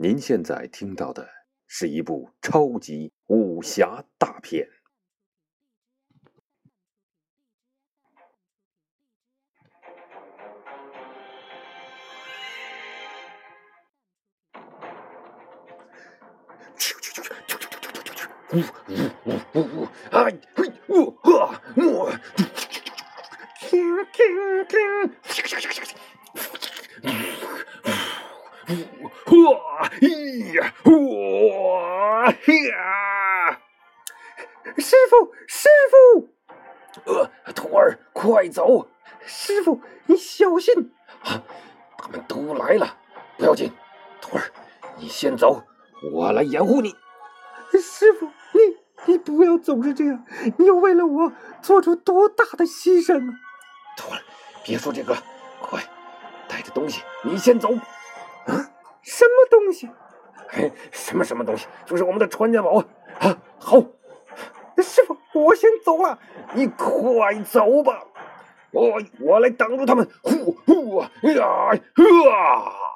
您现在听到的是一部超级武侠大片。呜哇咿呀哇呀！师傅，师傅！呃，徒儿，快走！师傅，你小心！啊，他们都来了，不要紧，徒儿，你先走，我来掩护你。师傅，你你不要总是这样，你又为了我做出多大的牺牲啊！徒儿，别说这个，快带着东西，你先走。啊，什么东西？嘿，什么什么东西？就是我们的传家宝啊！好，师傅，我先走了，你快走吧，我我来挡住他们。呼呼啊呀啊！